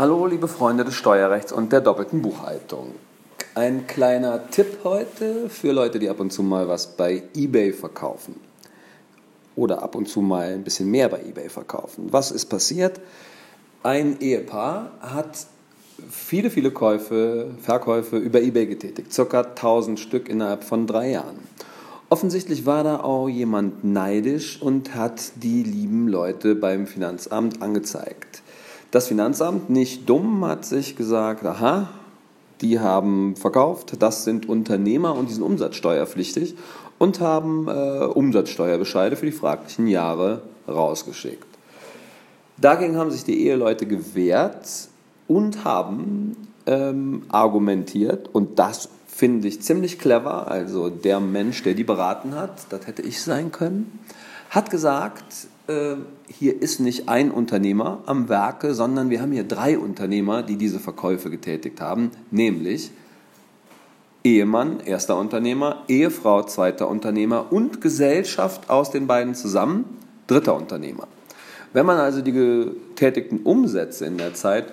Hallo, liebe Freunde des Steuerrechts und der doppelten Buchhaltung. Ein kleiner Tipp heute für Leute, die ab und zu mal was bei eBay verkaufen. Oder ab und zu mal ein bisschen mehr bei eBay verkaufen. Was ist passiert? Ein Ehepaar hat viele, viele Käufe, Verkäufe über eBay getätigt. Circa 1000 Stück innerhalb von drei Jahren. Offensichtlich war da auch jemand neidisch und hat die lieben Leute beim Finanzamt angezeigt. Das Finanzamt, nicht dumm, hat sich gesagt, aha, die haben verkauft, das sind Unternehmer und die sind umsatzsteuerpflichtig und haben äh, Umsatzsteuerbescheide für die fraglichen Jahre rausgeschickt. Dagegen haben sich die Eheleute gewehrt und haben ähm, argumentiert, und das finde ich ziemlich clever, also der Mensch, der die beraten hat, das hätte ich sein können, hat gesagt, hier ist nicht ein Unternehmer am Werke, sondern wir haben hier drei Unternehmer, die diese Verkäufe getätigt haben, nämlich Ehemann, erster Unternehmer, Ehefrau, zweiter Unternehmer und Gesellschaft aus den beiden zusammen, dritter Unternehmer. Wenn man also die getätigten Umsätze in der Zeit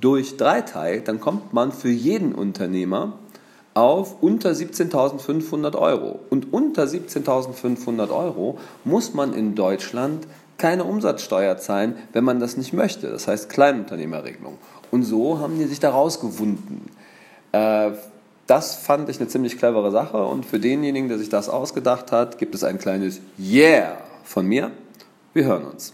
durch drei teilt, dann kommt man für jeden Unternehmer auf unter 17.500 Euro. Und unter 17.500 Euro muss man in Deutschland keine Umsatzsteuer zahlen, wenn man das nicht möchte. Das heißt Kleinunternehmerregelung. Und so haben die sich da rausgewunden. Äh, das fand ich eine ziemlich clevere Sache und für denjenigen, der sich das ausgedacht hat, gibt es ein kleines Yeah von mir. Wir hören uns.